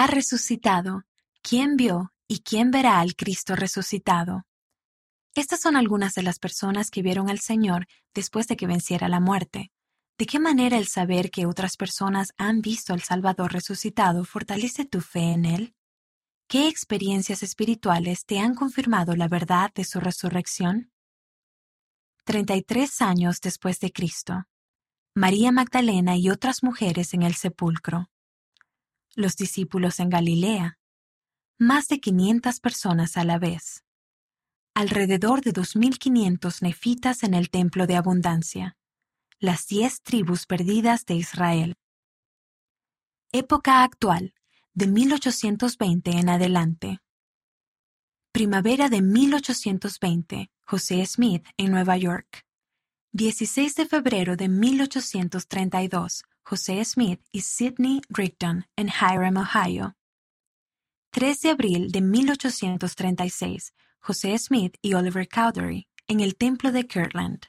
Ha resucitado. ¿Quién vio y quién verá al Cristo resucitado? Estas son algunas de las personas que vieron al Señor después de que venciera la muerte. ¿De qué manera el saber que otras personas han visto al Salvador resucitado fortalece tu fe en Él? ¿Qué experiencias espirituales te han confirmado la verdad de su resurrección? 33 años después de Cristo. María Magdalena y otras mujeres en el sepulcro. Los discípulos en Galilea. Más de 500 personas a la vez. Alrededor de 2.500 nefitas en el templo de abundancia. Las diez tribus perdidas de Israel. Época actual de 1820 en adelante. Primavera de 1820, José Smith en Nueva York. 16 de febrero de 1832, José Smith y Sidney Rigdon en Hiram, Ohio. 3 de abril de 1836, José Smith y Oliver Cowdery en el Templo de Kirtland.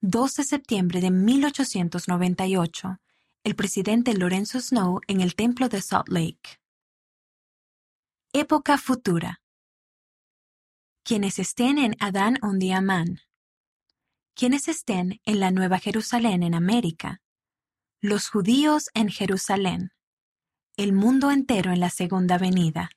2 de septiembre de 1898, el presidente Lorenzo Snow en el templo de Salt Lake. Época futura. Quienes estén en Adán Ondiamán. Quienes estén en la Nueva Jerusalén en América. Los judíos en Jerusalén. El mundo entero en la segunda venida.